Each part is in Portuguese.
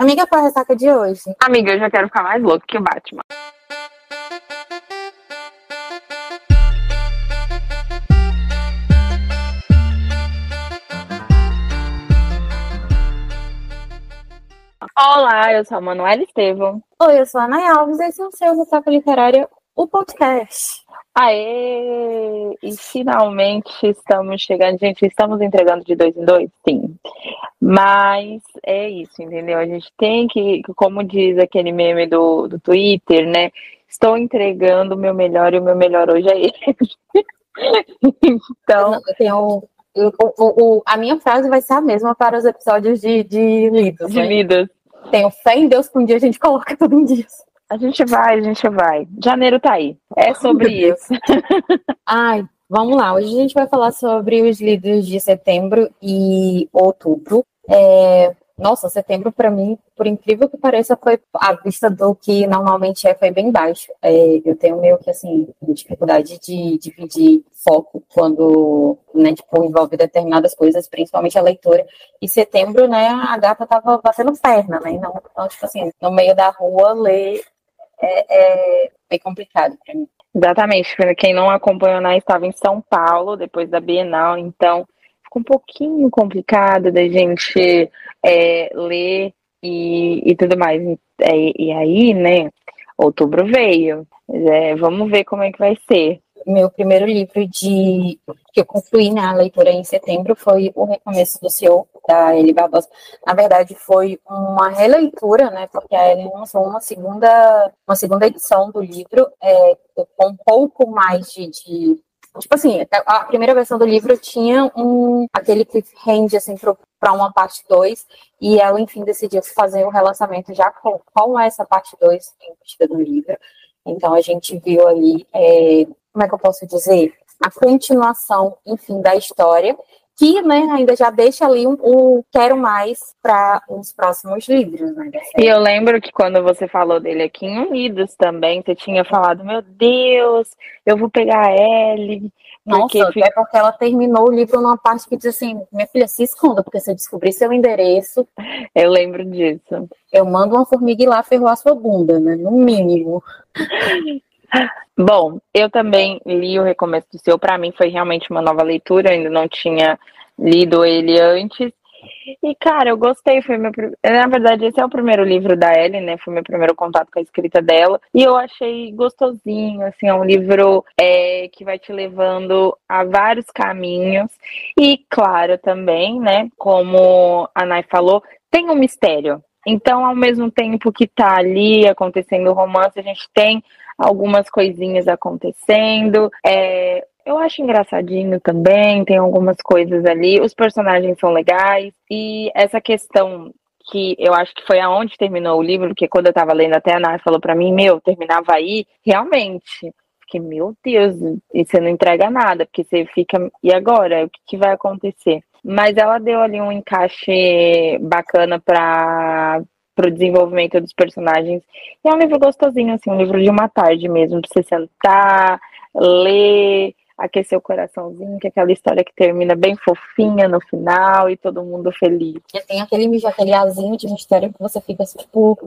Amiga, qual a ressaca de hoje? Amiga, eu já quero ficar mais louco que o Batman. Olá, eu sou a Manuela Estevam. Oi, eu sou a Ana Alves, esse é o seu Ressaca Literária, o podcast. Aê! E finalmente estamos chegando. Gente, estamos entregando de dois em dois? Sim. Mas é isso, entendeu? A gente tem que, como diz aquele meme do, do Twitter, né? Estou entregando o meu melhor e o meu melhor hoje é esse. então. Tenho, eu, o, a minha frase vai ser a mesma para os episódios de, de lidos. De né? lidas. Tenho fé em Deus que um dia a gente coloca tudo em dias. A gente vai, a gente vai. Janeiro tá aí. É sobre isso. Ai, vamos lá. Hoje a gente vai falar sobre os livros de setembro e outubro. É, Nossa, setembro para mim, por incrível que pareça, foi a vista do que normalmente é, foi bem baixo. É, eu tenho meio que assim dificuldade de dividir foco quando, né, tipo, envolve determinadas coisas, principalmente a leitura. E setembro, né, a gata tava batendo perna, né? Então, então, tipo assim, no meio da rua ler é, é bem complicado para mim. Exatamente. Para quem não acompanhou, né, estava em São Paulo depois da Bienal, então ficou um pouquinho complicado da gente é, ler e, e tudo mais. É, e aí, né, outubro veio. É, vamos ver como é que vai ser. Meu primeiro livro de que eu concluí na leitura em setembro foi O Recomeço do Senhor, da Eli Barbosa. Na verdade, foi uma releitura, né? Porque a Eli lançou uma segunda, uma segunda edição do livro, é, com um pouco mais de, de Tipo assim, a primeira versão do livro tinha um aquele cliffhanger assim para uma parte 2 e ela enfim decidiu fazer o relacionamento já com, com essa parte 2 embutida no livro. Então a gente viu ali, é, como é que eu posso dizer, a continuação, enfim, da história que né, ainda já deixa ali um, um quero mais para os próximos livros. Né, E eu lembro que quando você falou dele aqui em Unidos também, você tinha falado, meu Deus, eu vou pegar a Ellie. Porque Nossa, fica- é porque ela terminou o livro numa parte que diz assim: minha filha, se esconda, porque se eu descobrir seu endereço, eu lembro disso. eu mando uma formiga ir lá ferroar sua bunda, né? No mínimo. Bom, eu também li o Recomeço do Seu, para mim foi realmente uma nova leitura, ainda não tinha lido ele antes. E, cara, eu gostei, foi meu. Na verdade, esse é o primeiro livro da Ellie, né? Foi meu primeiro contato com a escrita dela. E eu achei gostosinho, assim, é um livro é, que vai te levando a vários caminhos. E, claro, também, né? Como a Nai falou, tem um mistério. Então, ao mesmo tempo que tá ali acontecendo o romance, a gente tem algumas coisinhas acontecendo. É, eu acho engraçadinho também, tem algumas coisas ali. Os personagens são legais. E essa questão que eu acho que foi aonde terminou o livro, porque quando eu tava lendo até a Nath falou pra mim, meu, terminava aí, realmente. Porque, meu Deus, e você não entrega nada, porque você fica, e agora? O que, que vai acontecer? Mas ela deu ali um encaixe bacana para o desenvolvimento dos personagens. E é um livro gostosinho, assim, um livro de uma tarde mesmo, pra você sentar, ler, aquecer o coraçãozinho, que é aquela história que termina bem fofinha no final e todo mundo feliz. E tem aquele, aquele azinho de mistério que você fica assim, tipo.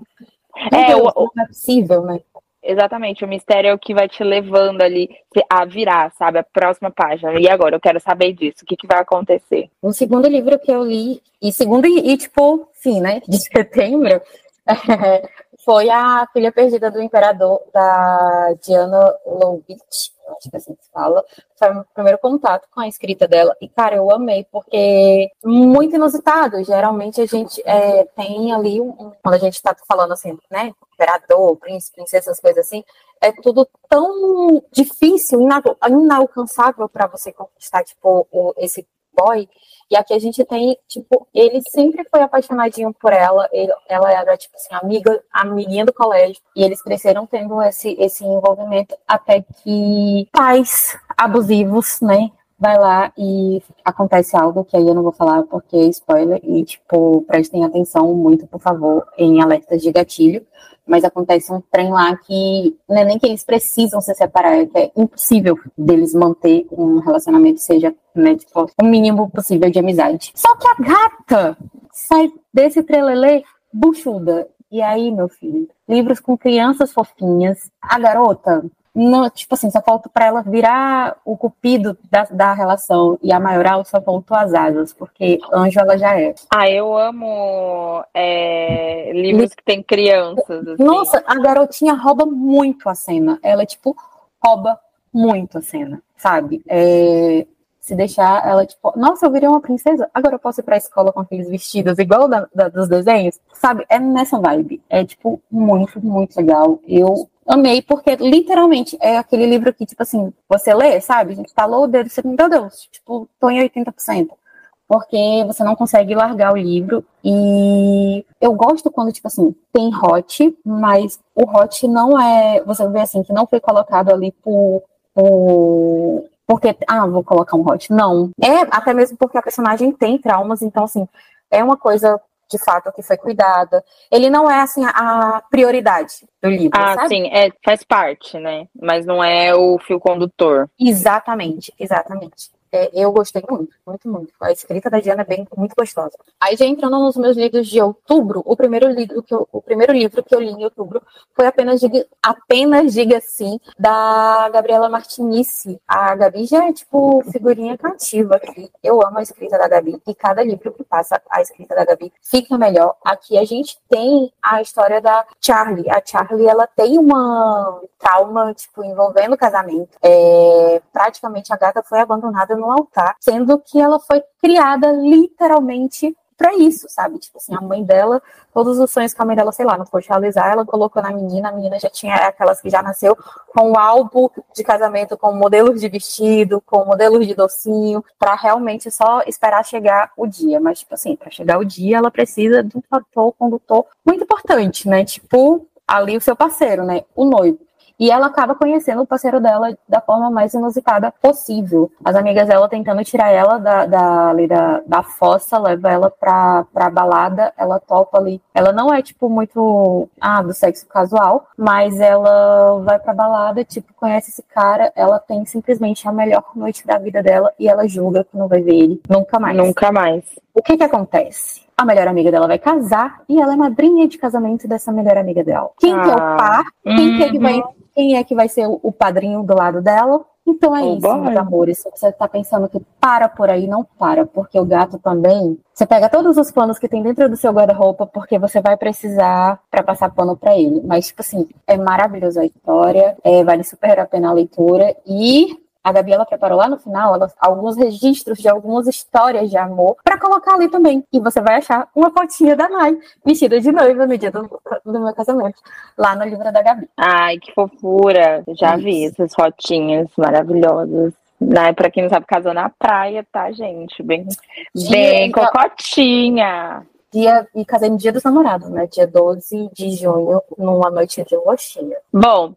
É, Deus, o- não é possível, né? Exatamente, o mistério é o que vai te levando ali a virar, sabe, a próxima página. E agora, eu quero saber disso, o que, que vai acontecer? O segundo livro que eu li, e segundo e, e, tipo, sim, né, de setembro, foi A Filha Perdida do Imperador, da Diana Lovitch, que assim se fala. Foi meu primeiro contato com a escrita dela, e, cara, eu amei, porque muito inusitado. Geralmente a gente é, tem ali, um, quando a gente tá falando assim, né, imperador, príncipe, princesa, essas coisas assim, é tudo tão difícil, ina- inalcançável para você conquistar, tipo, esse boy. E aqui a gente tem, tipo, ele sempre foi apaixonadinho por ela, ele- ela era, tipo assim, amiga, amiguinha do colégio, e eles cresceram tendo esse, esse envolvimento até que pais abusivos, né, vai lá e acontece algo que aí eu não vou falar porque é spoiler, e, tipo, prestem atenção muito, por favor, em alertas de gatilho, mas acontece um trem lá que não é nem que eles precisam se separar, é que é impossível deles manter um relacionamento seja, né, tipo, o mínimo possível de amizade. Só que a gata sai desse trelelê buchuda. E aí, meu filho, livros com crianças fofinhas. A garota, não, tipo assim, só falta para ela virar o cupido da, da relação e a maioral só faltou as asas, porque anjo ela já é. Ah, eu amo é, livros que tem crianças. Assim. Nossa, a garotinha rouba muito a cena. Ela, tipo, rouba muito a cena, sabe? É, se deixar ela, tipo, nossa, eu virei uma princesa, agora eu posso ir pra escola com aqueles vestidos igual da, da, dos desenhos, sabe? É nessa vibe. É, tipo, muito, muito legal. Eu amei, porque literalmente é aquele livro que, tipo assim, você lê, sabe? A gente falou o dedo, você, meu Deus, tipo, tô em 80%. Porque você não consegue largar o livro. E eu gosto quando, tipo assim, tem hot, mas o hot não é. Você vê assim, que não foi colocado ali por, por porque, ah, vou colocar um hot. Não. É até mesmo porque a personagem tem traumas, então, assim, é uma coisa de fato que foi cuidada. Ele não é assim a prioridade do livro. Ah, sabe? sim, é, faz parte, né? Mas não é o fio condutor. Exatamente, exatamente. É, eu gostei muito, muito, muito. A escrita da Diana é bem, muito gostosa. Aí já entrando nos meus livros de outubro, o primeiro livro que eu, o primeiro livro que eu li em outubro foi apenas diga, apenas diga sim da Gabriela Martinice. A Gabi já é tipo figurinha cativa aqui. Eu amo a escrita da Gabi e cada livro que passa a escrita da Gabi fica melhor. Aqui a gente tem a história da Charlie. A Charlie ela tem uma trauma tipo envolvendo o casamento. É, praticamente a gata foi abandonada no altar, sendo que ela foi criada literalmente para isso, sabe? Tipo assim, a mãe dela, todos os sonhos que a mãe dela, sei lá, não pôde realizar, ela colocou na menina, a menina já tinha aquelas que já nasceu com o álbum de casamento, com modelos de vestido, com modelos de docinho, para realmente só esperar chegar o dia. Mas, tipo assim, para chegar o dia, ela precisa de um fator condutor muito importante, né? Tipo, ali o seu parceiro, né? O noivo. E ela acaba conhecendo o parceiro dela da forma mais inusitada possível. As amigas dela tentando tirar ela da, da, ali da, da fossa, leva ela pra, pra balada, ela topa ali. Ela não é, tipo, muito ah, do sexo casual, mas ela vai pra balada, tipo, conhece esse cara, ela tem simplesmente a melhor noite da vida dela e ela julga que não vai ver ele nunca mais. Nunca mais. O que que acontece? a melhor amiga dela vai casar e ela é madrinha de casamento dessa melhor amiga dela. Quem ah. que é o ah. par? Quem, que, é que vai uhum quem é que vai ser o padrinho do lado dela. Então é oh, isso, boy. meus amores. Se você tá pensando que para por aí, não para, porque o gato também. Você pega todos os panos que tem dentro do seu guarda-roupa, porque você vai precisar para passar pano para ele. Mas, tipo assim, é maravilhosa a história, é, vale super a pena a leitura. E a Gabi ela preparou lá no final ela, alguns registros de algumas histórias de amor para colocar ali também. E você vai achar uma fotinha da Nai vestida de noiva no dia do, do meu casamento, lá no livro da Gabi. Ai, que fofura! Já Isso. vi essas fotinhas maravilhosas. Né, pra quem não sabe, casou na praia, tá, gente? Bem, dia, bem cocotinha. Dia, e casei no dia dos namorados, né? Dia 12 de junho, numa noite de roxinha. Bom,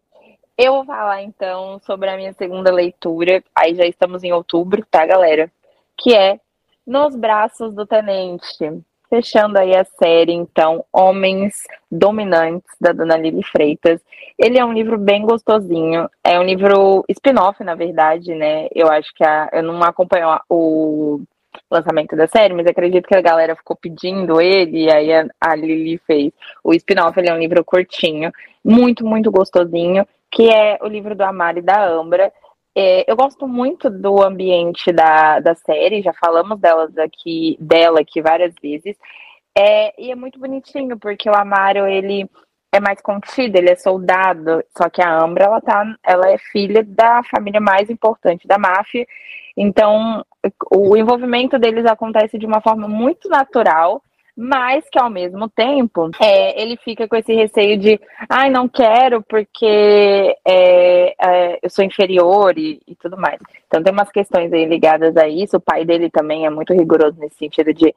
eu vou falar então sobre a minha segunda leitura. Aí já estamos em outubro, tá, galera? Que é Nos Braços do Tenente. Fechando aí a série, então, Homens Dominantes, da Dona Lili Freitas. Ele é um livro bem gostosinho. É um livro spin-off, na verdade, né? Eu acho que a, eu não acompanho o lançamento da série, mas acredito que a galera ficou pedindo ele, e aí a, a Lili fez. O spin-off, ele é um livro curtinho, muito, muito gostosinho que é o livro do Amar e da Ambra. É, eu gosto muito do ambiente da, da série, já falamos delas aqui, dela aqui várias vezes. É, e é muito bonitinho, porque o Amaro, ele é mais contido, ele é soldado, só que a Ambra, ela, tá, ela é filha da família mais importante da máfia, então o envolvimento deles acontece de uma forma muito natural, mas que ao mesmo tempo é, ele fica com esse receio de, ai, não quero porque é, é, eu sou inferior e, e, tudo mais. Então tem umas questões aí ligadas a isso. O pai dele também é muito rigoroso nesse sentido de,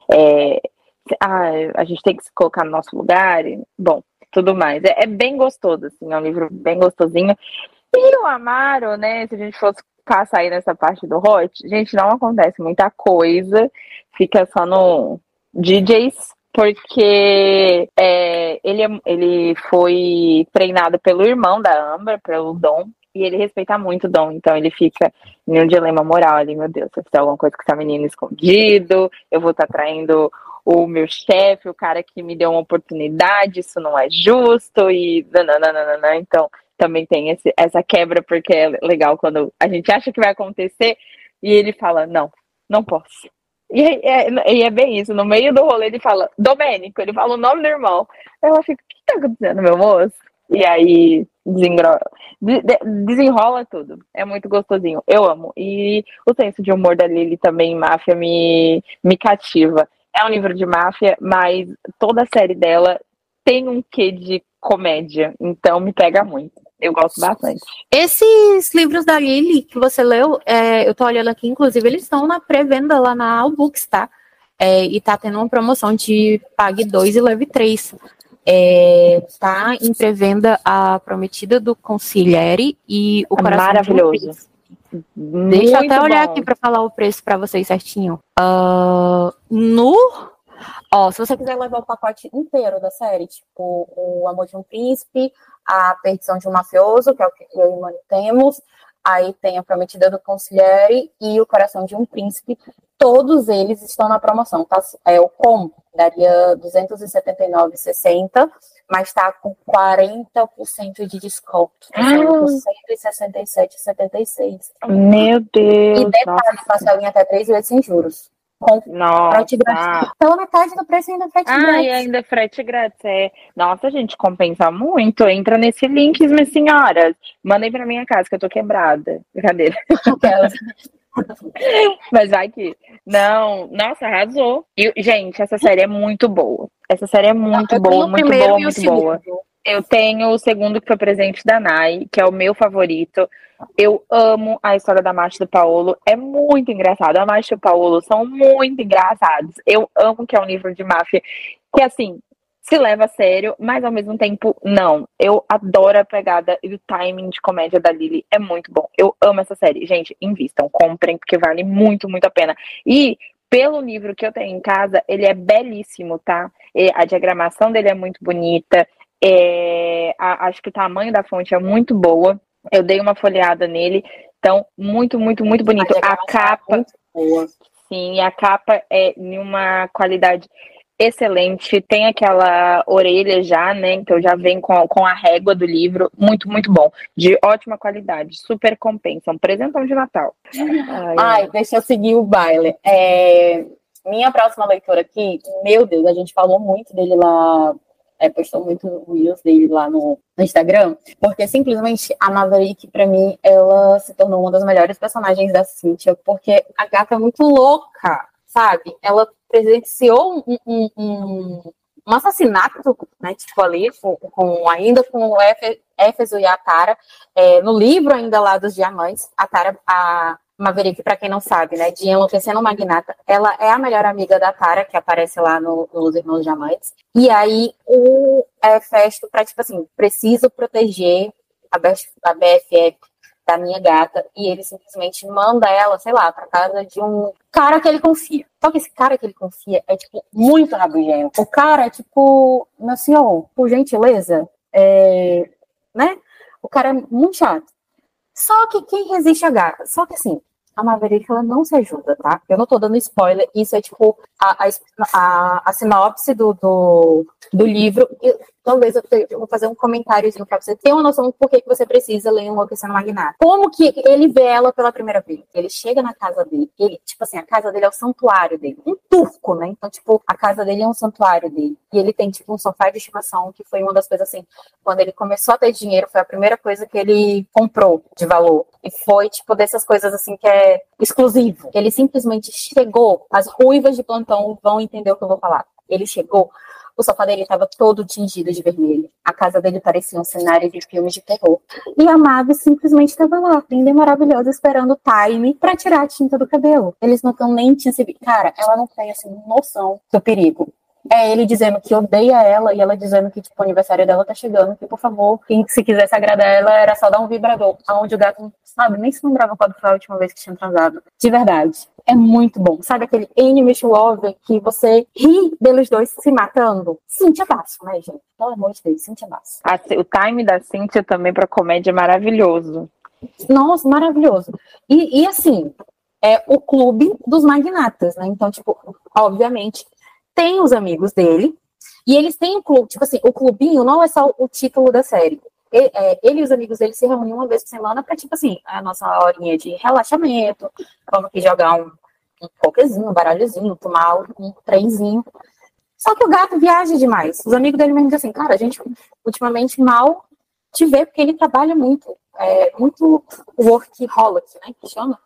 ah, a gente tem que se colocar no nosso lugar. E, bom, tudo mais. É, é, bem gostoso, assim, é um livro bem gostosinho. E o Amaro, né, se a gente fosse passar aí nessa parte do Hot, gente, não acontece muita coisa, fica só no DJs, porque é, ele, é, ele foi treinado pelo irmão da Amber, pelo Dom, e ele respeita muito o Dom, então ele fica em um dilema moral ali, meu Deus, se eu fizer alguma coisa com essa menina escondido, eu vou estar tá traindo o meu chefe, o cara que me deu uma oportunidade, isso não é justo, e nananana. então também tem esse, essa quebra, porque é legal quando a gente acha que vai acontecer, e ele fala, não, não posso. E é, e é bem isso, no meio do rolê ele fala, Domênico, ele fala o nome do irmão. Ela fica, o que tá acontecendo, meu moço? E aí desenrola tudo. É muito gostosinho. Eu amo. E o senso de humor da Lily também, máfia, me, me cativa. É um livro de máfia, mas toda a série dela tem um quê de comédia. Então me pega muito. Eu gosto bastante. Esses livros da Lily que você leu, é, eu tô olhando aqui, inclusive, eles estão na pré-venda lá na Albooks, tá? É, e tá tendo uma promoção de pague 2 e leve 3. É, tá em pré-venda a Prometida do Conciliere e o Coração Maravilhoso. Deixa eu até olhar bom. aqui para falar o preço para vocês certinho. Uh, no. Ó, se você quiser levar o pacote inteiro da série, tipo o Amor de um Príncipe, a Perdição de um Mafioso, que é o que eu e o Mano temos, aí tem a Prometida do Conciliere e o Coração de um Príncipe, todos eles estão na promoção. Tá? É o com daria 279,60, mas está com 40% de desconto. Tá ah. Por 167,76. Meu Deus! E detalhe, parcelinha até três vezes sem juros. Com Nossa. frete grátis. Pela metade do preço ainda frete ah, grátis. e ainda frete grátis. É. Nossa, gente, compensa muito. Entra nesse link, minhas senhoras. Mandem pra minha casa, que eu tô quebrada. Brincadeira. Mas vai que. Não, nossa, arrasou. E, gente, essa série é muito boa. Essa série é muito boa, muito boa, muito boa. Eu tenho o segundo que foi presente da Nai, que é o meu favorito. Eu amo a história da Márcia e do Paulo. É muito engraçado. A Márcia e o Paulo são muito engraçados. Eu amo que é um livro de máfia. Que assim, se leva a sério, mas ao mesmo tempo, não. Eu adoro a pegada e o timing de comédia da Lily. É muito bom. Eu amo essa série. Gente, invistam, comprem, porque vale muito, muito a pena. E pelo livro que eu tenho em casa, ele é belíssimo, tá? E a diagramação dele é muito bonita. É, a, acho que o tamanho da fonte é muito boa. Eu dei uma folheada nele. Então, muito, muito, muito bonito. A, capa. É sim, a capa é em uma qualidade excelente, tem aquela orelha já, né? Então já vem com, com a régua do livro, muito, muito bom, de ótima qualidade, super compensa, um presentão de Natal. Ai, Ai deixa eu seguir o baile. É, minha próxima leitura aqui, meu Deus, a gente falou muito dele lá, é, postou muito reels dele lá no, no Instagram, porque simplesmente a Maverick, para mim, ela se tornou uma das melhores personagens da Cynthia, porque a gata é muito louca, sabe? Ela presenciou um, um, um, um assassinato, né, tipo ali, com, com ainda com o Éfeso e a Tara, é, no livro ainda lá dos diamantes, a Tara, a Maverick, para quem não sabe, né, de Enlouquecendo Magnata, ela é a melhor amiga da Tara, que aparece lá no, nos Irmãos Diamantes, e aí o é, Festo, para tipo assim, preciso proteger a, a BFF da minha gata e ele simplesmente manda ela, sei lá, para casa de um cara que ele confia. Só que esse cara que ele confia é, tipo, muito rabugento. O cara é, tipo, meu senhor, por gentileza, é... né? O cara é muito chato. Só que quem resiste a gata? Só que assim, a Maverick ela não se ajuda, tá? Eu não tô dando spoiler, isso é tipo a, a, a, a sinopse do, do, do livro. Talvez eu, eu, vou fazer um comentáriozinho pra você ter uma noção do porquê que você precisa ler Enlouquecendo Magnata. Como que ele vê ela pela primeira vez? Ele chega na casa dele, ele, tipo assim, a casa dele é o santuário dele. Um turco, né? Então, tipo, a casa dele é um santuário dele. E ele tem, tipo, um sofá de estimação, que foi uma das coisas assim, quando ele começou a ter dinheiro, foi a primeira coisa que ele comprou de valor. E foi, tipo, dessas coisas assim que é exclusivo. Ele simplesmente chegou, as ruivas de plantão vão entender o que eu vou falar. Ele chegou, o sofá dele estava todo tingido de vermelho. A casa dele parecia um cenário de filmes de terror. E a Mavi simplesmente estava lá, linda e maravilhosa, esperando o time para tirar a tinta do cabelo. Eles não estão nem tinham se Cara, ela não tem assim noção do perigo. É ele dizendo que odeia ela e ela dizendo que, tipo, o aniversário dela tá chegando, que, por favor, quem se quisesse agradar ela era só dar um vibrador. Aonde o gato, sabe, nem se lembrava quando foi a última vez que tinha transado. De verdade. É muito bom. Sabe aquele Enemies Love que você ri deles dois se matando? Cíntia Basso, né, gente? Pelo amor de Deus, Cíntia Basso. o time da Cíntia também pra comédia é maravilhoso. Nossa, maravilhoso. E, e assim, é o clube dos magnatas, né? Então, tipo, obviamente, tem os amigos dele, e eles têm um clube, tipo assim, o clubinho não é só o título da série. Ele, é, ele e os amigos dele se reúnem uma vez por semana para, tipo assim, a nossa horinha de relaxamento, vamos aqui jogar um, um pokerzinho, um baralhozinho, tomar um trenzinho. Só que o gato viaja demais. Os amigos dele mesmo dizem assim, cara, a gente ultimamente mal te vê porque ele trabalha muito. É muito workaholic, né, que chama.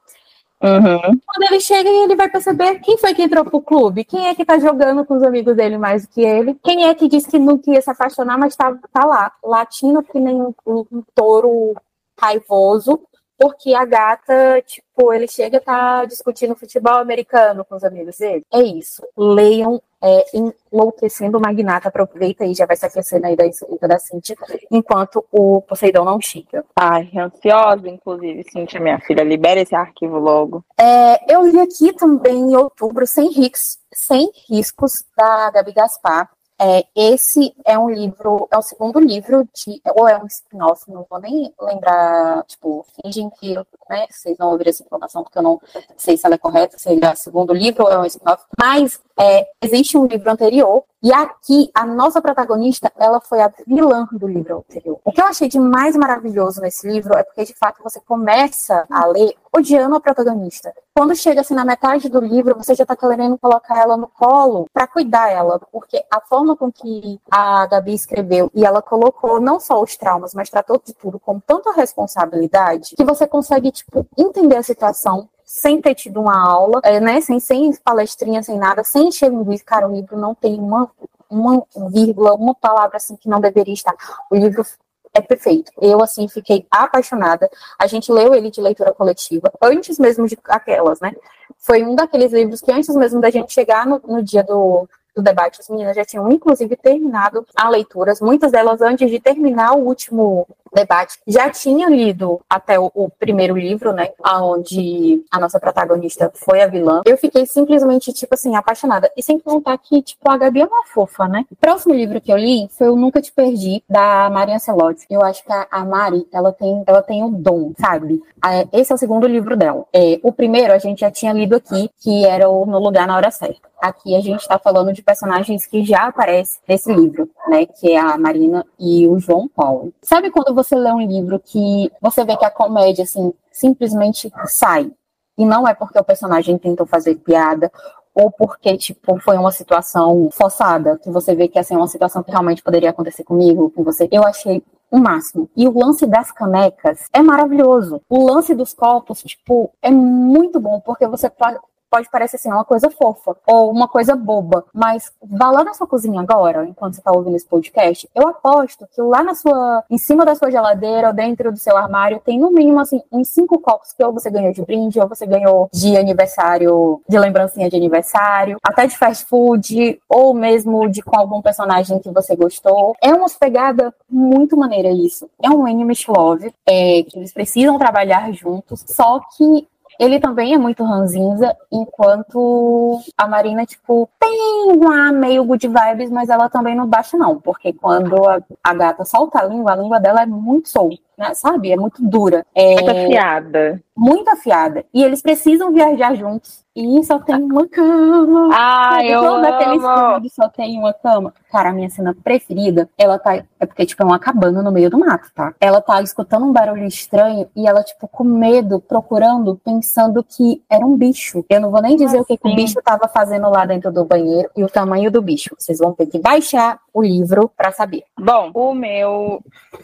Uhum. Quando ele chega, ele vai perceber quem foi que entrou pro clube, quem é que tá jogando com os amigos dele mais do que ele, quem é que disse que não queria se apaixonar, mas tá, tá lá, latindo que nem um, um touro raivoso, porque a gata, tipo, ele chega e tá discutindo futebol americano com os amigos dele. É isso. Leiam é, Enlouquecendo o Magnata. Aproveita aí, já vai se aquecendo aí da escrita da Cintia, enquanto o Poseidon não chega. Ai, ansiosa, inclusive, Cintia, minha filha. Libera esse arquivo logo. É, eu li aqui também em outubro, sem riscos, sem riscos da Gabi Gaspar. É, esse é um livro, é o segundo livro de, ou é um spin-off, não vou nem lembrar, tipo, fingem que, né, vocês não ouviram essa informação porque eu não sei se ela é correta, se é o segundo livro ou é um spin-off, mas é, existe um livro anterior e aqui, a nossa protagonista, ela foi a vilã do livro anterior. O que eu achei de mais maravilhoso nesse livro é porque, de fato, você começa a ler odiando a protagonista. Quando chega assim na metade do livro, você já tá querendo colocar ela no colo para cuidar ela, porque a forma com que a Gabi escreveu e ela colocou não só os traumas, mas tratou de tudo com tanta responsabilidade que você consegue tipo entender a situação, sem ter tido uma aula, é, né, sem, sem palestrinha, sem nada, sem encher linguiça. Cara, o livro não tem uma, uma vírgula, uma palavra assim que não deveria estar. O livro é perfeito. Eu, assim, fiquei apaixonada. A gente leu ele de leitura coletiva, antes mesmo de aquelas, né? Foi um daqueles livros que antes mesmo da gente chegar no, no dia do, do debate, as meninas já tinham, inclusive, terminado a leituras. Muitas delas, antes de terminar o último debate, já tinha lido até o, o, primeiro livro, né? Onde a nossa protagonista foi a vilã. Eu fiquei simplesmente, tipo assim, apaixonada. E sem contar que, tipo, a Gabi é uma fofa, né? O próximo livro que eu li foi o Nunca Te Perdi, da Maria Celotti. Eu acho que a, a Mari, ela tem, ela tem um dom, sabe? Esse é o segundo livro dela. É, o primeiro a gente já tinha lido aqui, que era o No Lugar na Hora Certa. Aqui a gente está falando de personagens que já aparecem nesse livro, né? Que é a Marina e o João Paulo. Sabe quando você lê um livro que você vê que a comédia, assim, simplesmente sai? E não é porque o personagem tentou fazer piada ou porque, tipo, foi uma situação forçada, que você vê que assim, é uma situação que realmente poderia acontecer comigo, com você. Eu achei o máximo. E o lance das canecas é maravilhoso. O lance dos copos, tipo, é muito bom, porque você pode parecer assim, uma coisa fofa ou uma coisa boba, mas vá lá na sua cozinha agora, enquanto você está ouvindo esse podcast, eu aposto que lá na sua, em cima da sua geladeira ou dentro do seu armário, tem no mínimo assim, uns cinco copos que ou você ganhou de brinde, ou você ganhou de aniversário, de lembrancinha de aniversário, até de fast food, ou mesmo de com algum personagem que você gostou. É uma pegada muito maneira isso. É um Enemies Love, é, que eles precisam trabalhar juntos, só que ele também é muito ranzinza, enquanto a Marina, tipo, tem uma meio good vibes, mas ela também não baixa, não. Porque quando a, a gata solta a língua, a língua dela é muito solta, né, sabe? É muito dura. É... Muito afiada. Muito afiada. E eles precisam viajar juntos. E só tem uma cama. Ah, eu amo. daqueles filmes só tem uma cama. Cara, a minha cena preferida, ela tá. É porque, tipo, é uma cabana no meio do mato, tá? Ela tá escutando um barulho estranho e ela, tipo, com medo, procurando, pensando que era um bicho. Eu não vou nem dizer o que, que, o bicho tava fazendo lá dentro do banheiro e o tamanho do bicho. Vocês vão ter que baixar o livro para saber. Bom, o meu,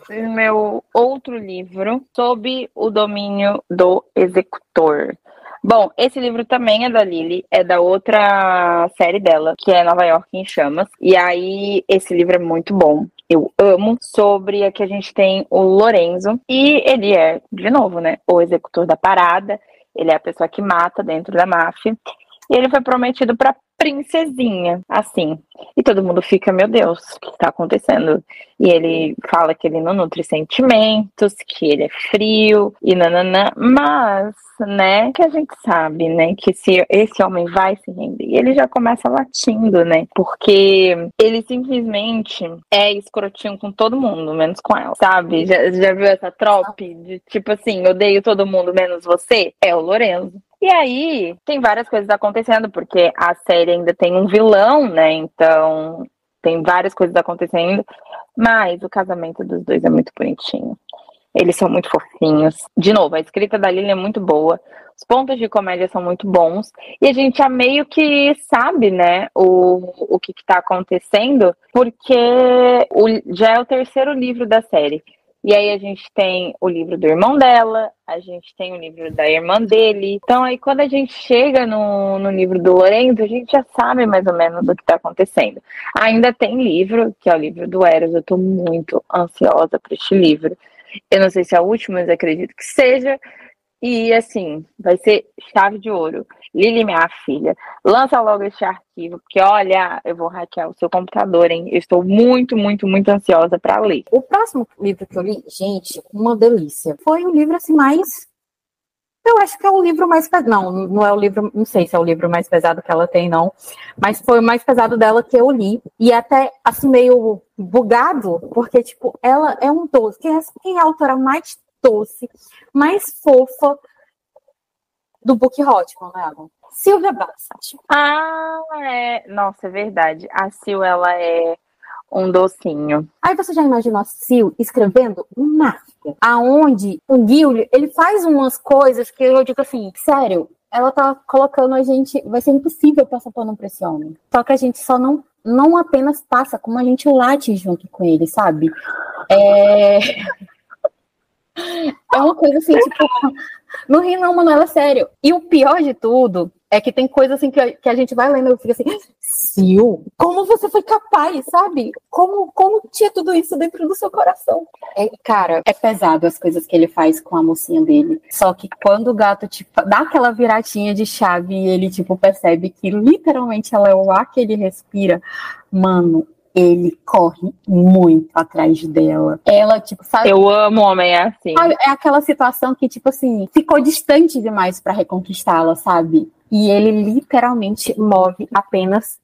o meu outro livro, sob o domínio do executor. Bom, esse livro também é da Lily, é da outra série dela, que é Nova York em Chamas. E aí, esse livro é muito bom. Eu amo. Sobre a que a gente tem o Lorenzo. E ele é, de novo, né, o executor da parada. Ele é a pessoa que mata dentro da máfia. E ele foi prometido para princesinha, assim. E todo mundo fica, meu Deus, o que está acontecendo? E ele fala que ele não nutre sentimentos, que ele é frio e nananã, mas, né, que a gente sabe, né, que se esse homem vai se render, ele já começa latindo, né, porque ele simplesmente é escrotinho com todo mundo, menos com ela, sabe? Já, já viu essa trope de tipo assim, odeio todo mundo menos você? É o Lorenzo. E aí, tem várias coisas acontecendo, porque a série ainda tem um vilão, né? Então, tem várias coisas acontecendo. Mas o casamento dos dois é muito bonitinho. Eles são muito fofinhos. De novo, a escrita da Lily é muito boa. Os pontos de comédia são muito bons. E a gente já meio que sabe, né, o, o que, está acontecendo, porque o, já é o terceiro livro da série. E aí a gente tem o livro do irmão dela, a gente tem o livro da irmã dele. Então aí quando a gente chega no, no livro do Lorenzo, a gente já sabe mais ou menos o que está acontecendo. Ainda tem livro, que é o livro do Eros. Eu estou muito ansiosa para este livro. Eu não sei se é o último, mas acredito que seja. E assim, vai ser chave de ouro. Lili, minha filha, lança logo este arquivo, porque olha, eu vou hackear o seu computador, hein? Eu estou muito, muito, muito ansiosa para ler. O próximo livro que eu li, gente, uma delícia. Foi um livro assim mais. Eu acho que é o livro mais pesado. Não, não é o livro. Não sei se é o livro mais pesado que ela tem, não. Mas foi o mais pesado dela que eu li. E até, assim, meio bugado, porque, tipo, ela é um doce. Quem é, quem é a autora mais doce, mais fofa do Book Hotman, né, Alan? Silvia Bassett. Ah, é. Nossa, é verdade. A Sil, ela é um docinho. Aí você já imaginou a Sil escrevendo máfia, aonde o Gil, ele faz umas coisas que eu digo assim, sério, ela tá colocando a gente, vai ser impossível passar pano pra esse homem. Só que a gente só não, não apenas passa, como a gente late junto com ele, sabe? É... É uma coisa assim, tipo, não ri não, Manuela, sério. E o pior de tudo é que tem coisa assim que a, que a gente vai lendo e fica assim, Sil, como você foi capaz, sabe? Como, como tinha tudo isso dentro do seu coração? É, cara, é pesado as coisas que ele faz com a mocinha dele. Só que quando o gato, tipo, dá aquela viratinha de chave e ele, tipo, percebe que literalmente ela é o ar que ele respira, mano, ele corre muito atrás dela. Ela, tipo, sabe? Eu amo homem assim. É aquela situação que, tipo assim, ficou distante demais para reconquistá-la, sabe? E ele literalmente move apenas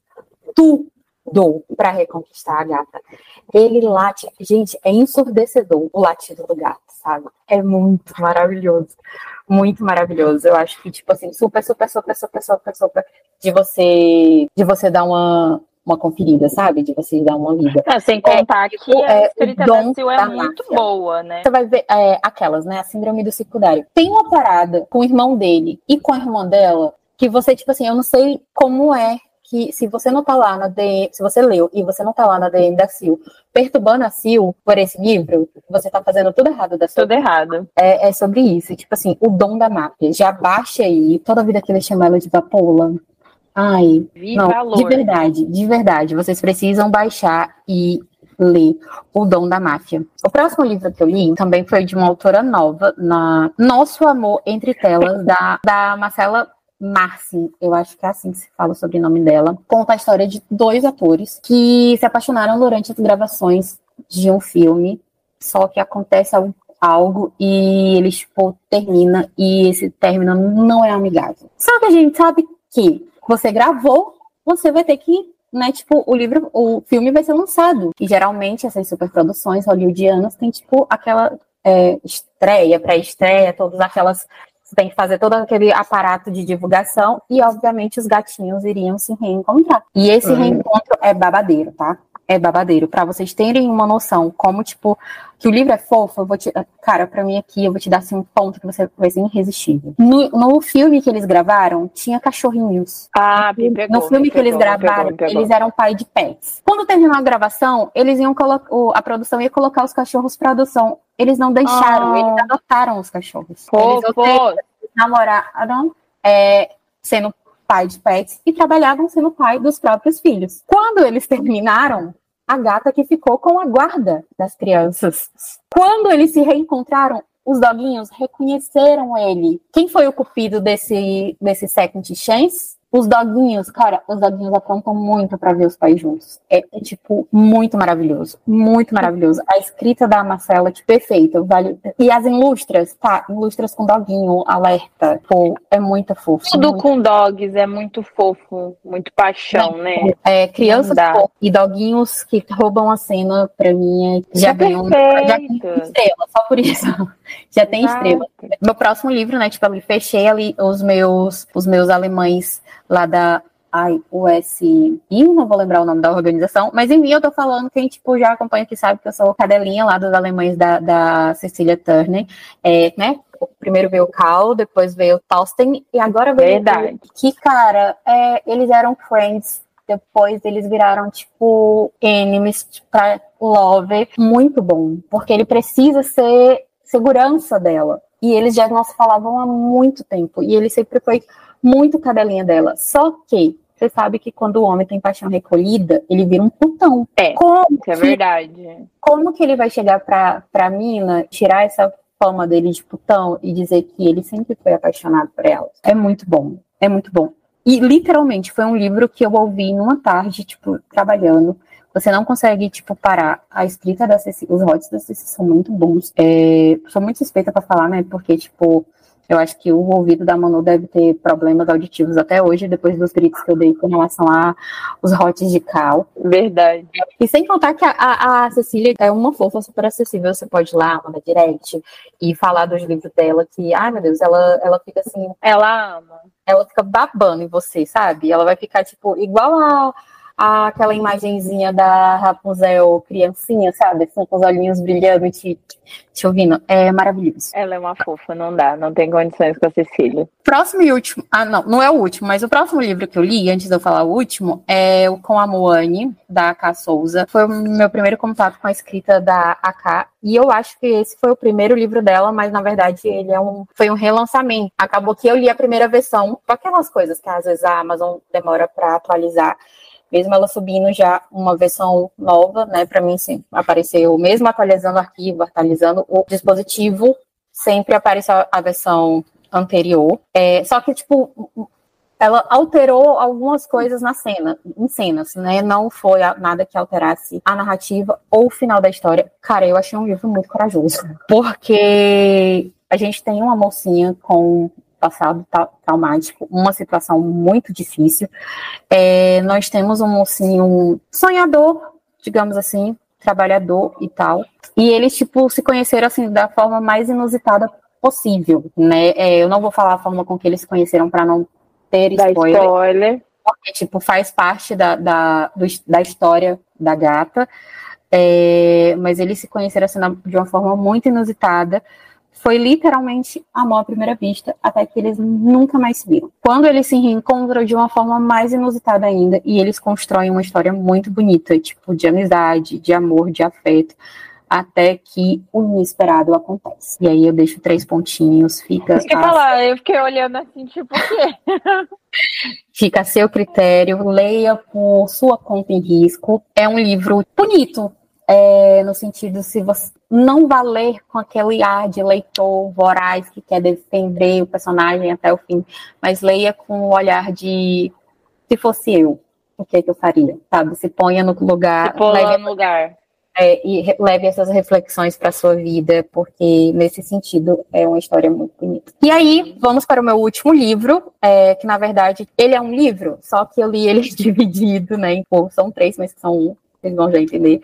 tudo para reconquistar a gata. Ele late, gente, é ensurdecedor o latido do gato, sabe? É muito maravilhoso. Muito maravilhoso. Eu acho que, tipo assim, super, super, super, super, super, super de você, de você dar uma, uma conferida, sabe? De vocês dar uma lida. É, sem contar é, que a é, escrita da Sil é muito máfia. boa, né? Você vai ver é, aquelas, né? A síndrome do secundário. Tem uma parada com o irmão dele e com a irmã dela que você, tipo assim, eu não sei como é que se você não tá lá na DM, se você leu e você não tá lá na DM da Sil, perturbando a Sil por esse livro, você tá fazendo tudo errado da sua Tudo errado. É, é sobre isso. Tipo assim, o dom da máfia. Já baixa aí toda a vida que ele chama ela de vapola. Ai, não, de verdade, de verdade, vocês precisam baixar e ler O Dom da Máfia. O próximo livro que eu li também foi de uma autora nova, na Nosso Amor Entre Telas, da, da Marcela Marci, eu acho que é assim que se fala o sobrenome dela, conta a história de dois atores que se apaixonaram durante as gravações de um filme, só que acontece algo, algo e eles, tipo, termina e esse término não é amigável. Só que a gente sabe que você gravou, você vai ter que, né, tipo, o livro, o filme vai ser lançado. E geralmente essas superproduções hollywoodianas têm, tipo, aquela é, estreia, pré-estreia, todas aquelas. Você tem que fazer todo aquele aparato de divulgação e, obviamente, os gatinhos iriam se reencontrar. E esse uhum. reencontro é babadeiro, tá? É babadeiro. Para vocês terem uma noção, como, tipo, que o livro é fofo, eu vou te. Cara, para mim aqui, eu vou te dar assim, um ponto que você vai ser irresistível. No, no filme que eles gravaram, tinha cachorrinhos. Ah, me pegou, No filme que eles gravaram, pegou, pegou. eles eram pai de pets. Quando terminou a gravação, eles iam colocar. A produção ia colocar os cachorros pra adoção. Eles não deixaram, oh. eles adotaram os cachorros. Fofo. Eles namoraram é, sendo pai de pets e trabalhavam sendo pai dos próprios filhos. Quando eles terminaram, a gata que ficou com a guarda das crianças. Quando eles se reencontraram, os doguinhos reconheceram ele. Quem foi o cupido desse, desse second chance? Os doguinhos, cara, os doguinhos aprontam muito para ver os pais juntos. É, é, tipo, muito maravilhoso. Muito maravilhoso. A escrita da Marcela, tipo, perfeita. Vale... E as ilustras, tá? Ilustras com doguinho, alerta. Pô, é muito fofo. Tudo muito... com dogs é muito fofo, muito paixão, né? É, crianças e doguinhos que roubam a cena, pra mim, é... já ganham. Já estrela, só por isso. já tem Exato. estrela. Meu próximo livro, né? Tipo, eu fechei ali os meus, os meus alemães lá da ai, USI, não vou lembrar o nome da organização, mas em mim eu tô falando, quem tipo, já acompanha aqui sabe que eu sou cadelinha lá dos alemães da, da Cecília Turner, é, né? Primeiro veio o Cal, depois veio o Tolsten, e agora veio Verdade. que, cara, é, eles eram friends depois eles viraram, tipo, enemies pra Love. Muito bom. Porque ele precisa ser segurança dela. E eles já não se falavam há muito tempo. E ele sempre foi muito cadelinha dela. Só que você sabe que quando o homem tem paixão recolhida, ele vira um putão. É, como isso é verdade. Como que ele vai chegar pra, pra mina, tirar essa fama dele de putão e dizer que ele sempre foi apaixonado por ela? É muito bom. É muito bom. E literalmente foi um livro que eu ouvi numa tarde, tipo, trabalhando. Você não consegue, tipo, parar. A escrita da Ceci, os rotes da Ceci são muito bons. É, sou muito suspeita para falar, né? Porque, tipo, eu acho que o ouvido da Manu deve ter problemas auditivos até hoje, depois dos gritos que eu dei com relação a os hotes de cal. Verdade. E sem contar que a, a, a Cecília é uma fofa super acessível. Você pode ir lá, mandar direct e falar dos livros dela, que, ai meu Deus, ela, ela fica assim. Ela ama. Ela fica babando em você, sabe? Ela vai ficar, tipo, igual a aquela imagenzinha da Rapunzel criancinha, sabe? Assim, com os olhinhos brilhando, te, te ouvindo. É maravilhoso. Ela é uma fofa, não dá, não tem condições com a Cecília. Próximo e último. Ah, não, não é o último, mas o próximo livro que eu li, antes de eu falar o último, é o Com a Moane, da AK Souza. Foi o meu primeiro contato com a escrita da AK. E eu acho que esse foi o primeiro livro dela, mas na verdade ele é um, foi um relançamento. Acabou que eu li a primeira versão, com aquelas coisas que às vezes a Amazon demora para atualizar mesmo ela subindo já uma versão nova, né, para mim sim, apareceu, mesmo atualizando o arquivo, atualizando o dispositivo, sempre aparece a, versão anterior. É, só que, tipo, ela alterou algumas coisas na cena, em cenas, né? Não foi nada que alterasse a narrativa ou o final da história. Cara, eu achei um livro muito corajoso, porque a gente tem uma mocinha com passado traumático, uma situação muito difícil. É, nós temos um mocinho sonhador, digamos assim, trabalhador e tal. E eles, tipo, se conheceram, assim, da forma mais inusitada possível, né? É, eu não vou falar a forma com que eles se conheceram para não ter spoiler. spoiler. Porque, tipo, faz parte da, da, do, da história da gata. É, mas eles se conheceram, assim, de uma forma muito inusitada foi literalmente amor à primeira vista, até que eles nunca mais se viram. Quando eles se reencontram de uma forma mais inusitada ainda, e eles constroem uma história muito bonita, tipo, de amizade, de amor, de afeto, até que o inesperado acontece. E aí eu deixo três pontinhos, fica. A... falar, eu fiquei olhando assim, tipo, o quê? fica a seu critério, leia por sua conta em risco. É um livro bonito, é, no sentido se você não vai ler com aquele ar de leitor voraz que quer defender o personagem até o fim, mas leia com o olhar de se fosse eu, o que, é que eu faria, sabe? Se ponha no lugar. Se ponha no lugar. É, e leve essas reflexões para sua vida, porque nesse sentido é uma história muito bonita. E aí, vamos para o meu último livro, é, que na verdade ele é um livro, só que eu li ele dividido, né? Em, são três, mas são um vocês vão já entender.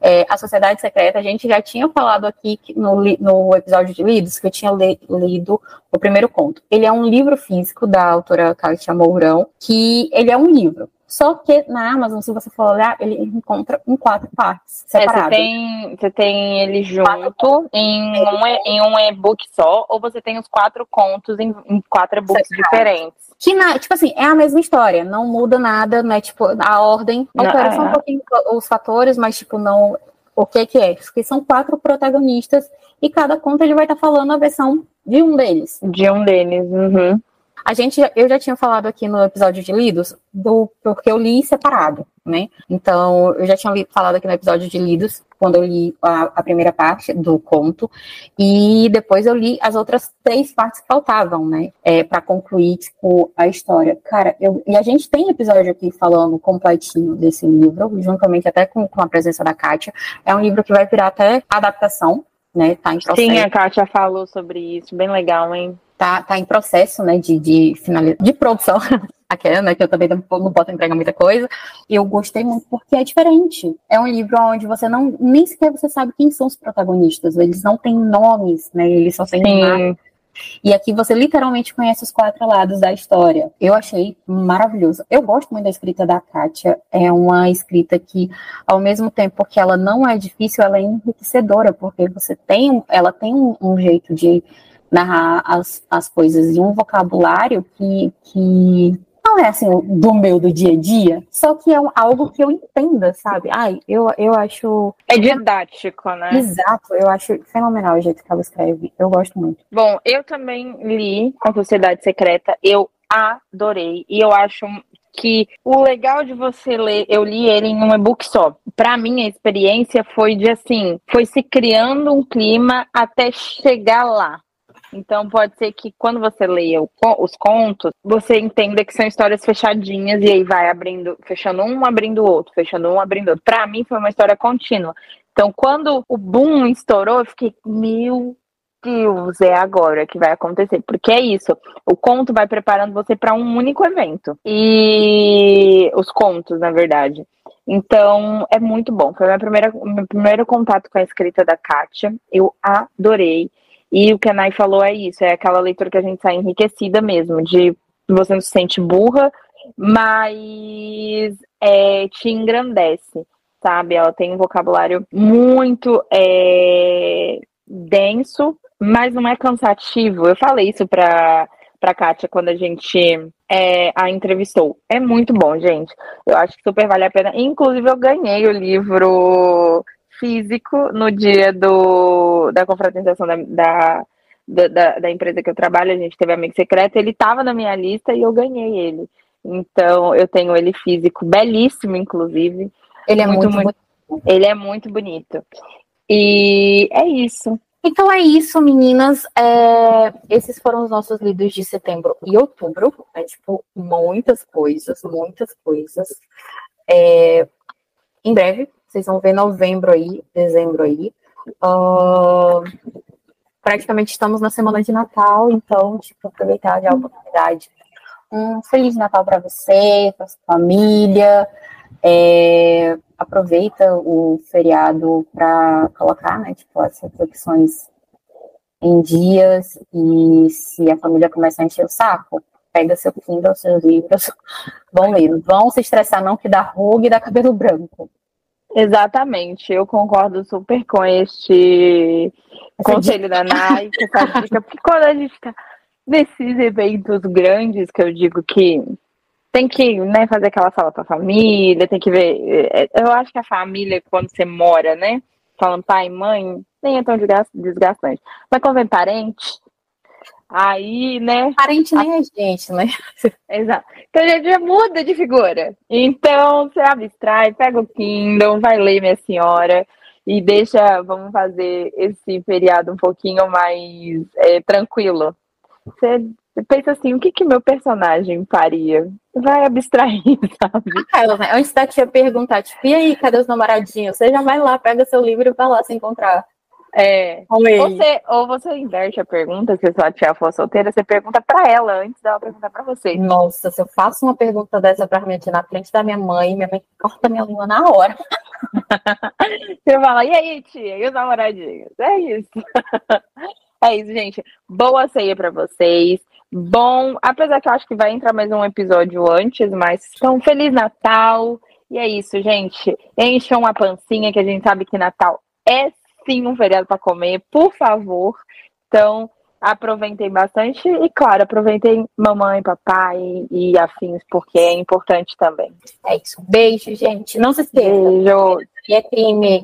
É, a Sociedade Secreta, a gente já tinha falado aqui no, no episódio de lidos, que eu tinha le, lido o primeiro conto. Ele é um livro físico da autora Kátia Mourão, que ele é um livro. Só que na Amazon, se você for olhar, ele encontra em quatro partes separadas. É, você, tem, você tem ele junto em um, em um e-book só, ou você tem os quatro contos em, em quatro e-books diferentes. Que, na, tipo assim, é a mesma história, não muda nada, né? Tipo, a ordem altera só um pouquinho os fatores, mas, tipo, não. O que que é? Porque são quatro protagonistas e cada conto ele vai estar tá falando a versão de um deles. De um deles, uhum. A gente, eu já tinha falado aqui no episódio de lidos, do porque eu li separado, né? Então, eu já tinha li, falado aqui no episódio de lidos, quando eu li a, a, primeira parte do conto, e depois eu li as outras três partes que faltavam, né? É, para concluir, tipo, a história. Cara, eu, e a gente tem episódio aqui falando completinho desse livro, juntamente até com, com a presença da Kátia. É um livro que vai virar até adaptação, né? Tá em processo. Sim, a Kátia falou sobre isso, bem legal, hein? Tá, tá em processo né, de, de, finaliz... de produção. aquela, né, que eu também não, posso entregar muita coisa. Eu gostei muito porque é diferente. É um livro onde você não, nem sequer você sabe quem são os protagonistas. Eles não têm nomes, né? Eles só têm Sim. E aqui você literalmente conhece os quatro lados da história. Eu achei maravilhoso. Eu gosto muito da escrita da Kátia. É uma escrita que, ao mesmo tempo que ela não é difícil, ela é enriquecedora, porque você tem, ela tem um, um jeito de narrar as, as coisas e um vocabulário que, que não é assim do meu do dia a dia, só que é algo que eu entenda, sabe? Ai, eu, eu acho. É didático, né? Exato, eu acho fenomenal o jeito que ela escreve. Eu gosto muito. Bom, eu também li A Sociedade Secreta, eu adorei. E eu acho que o legal de você ler, eu li ele em um e-book só. Para mim, a experiência foi de assim, foi se criando um clima até chegar lá. Então pode ser que quando você leia os contos, você entenda que são histórias fechadinhas e aí vai abrindo, fechando um, abrindo o outro, fechando um, abrindo outro. Para mim foi uma história contínua. Então quando o boom estourou, eu fiquei, meu Deus, é agora que vai acontecer. Porque é isso. O conto vai preparando você para um único evento. E os contos, na verdade. Então, é muito bom. Foi meu primeiro contato com a escrita da Kátia. Eu adorei. E o que a Nai falou é isso, é aquela leitura que a gente sai enriquecida mesmo, de você não se sente burra, mas é, te engrandece, sabe? Ela tem um vocabulário muito é, denso, mas não é cansativo. Eu falei isso para para Kátia quando a gente é, a entrevistou. É muito bom, gente. Eu acho que super vale a pena. Inclusive, eu ganhei o livro físico no dia do, da confraternização da, da, da, da, empresa que eu trabalho, a gente teve amigo secreto, ele estava na minha lista e eu ganhei ele. Então, eu tenho ele físico, belíssimo, inclusive. Ele é muito, muito, muito Ele é muito bonito. E é isso. Então é isso, meninas. É, esses foram os nossos livros de setembro e outubro. É tipo, muitas coisas, muitas coisas. É, em breve vocês vão ver novembro aí, dezembro aí. Uh, praticamente estamos na semana de Natal, então, tipo, aproveitar a oportunidade. Um Feliz Natal para você, para sua família. É, aproveita o feriado para colocar, né, tipo, as reflexões em dias e se a família começar a encher o saco, pega seu Kindle, seus livros, vão ler. Vão se estressar não que dá ruga e dá cabelo branco. Exatamente, eu concordo super com este conselho da Nike, essa dica, porque quando a gente está nesses eventos grandes, que eu digo que tem que né, fazer aquela sala para a família, tem que ver. É, eu acho que a família, quando você mora, né? Falando pai e mãe, nem é tão desgastante. Mas quando vem parente, Aí, né? Parente nem a... é gente, né? Exato. Então a gente já muda de figura. Então você abstrai, pega o Kindle, vai ler, minha senhora, e deixa, vamos fazer esse feriado um pouquinho mais é, tranquilo. Você pensa assim, o que que meu personagem faria? Vai abstrair, sabe? Ah, antes da tia perguntar, tipo, e aí, cadê os namoradinhos? Você já vai lá, pega seu livro e vai lá se encontrar. É. Você, ou você inverte a pergunta, se sua tia for solteira, você pergunta para ela antes dela perguntar para você. Nossa, se eu faço uma pergunta dessa pra minha tia na frente da minha mãe, minha mãe corta minha língua na hora. você fala, e aí, tia? E os namoradinhos? É isso. é isso, gente. Boa ceia para vocês. Bom, apesar que eu acho que vai entrar mais um episódio antes, mas então, Feliz Natal. E é isso, gente. Encham a pancinha, que a gente sabe que Natal é sim um feriado para comer, por favor. Então, aproveitem bastante e, claro, aproveitem mamãe, papai e afins, porque é importante também. É isso. Beijo, gente. Não se esqueça. Beijo. E é crime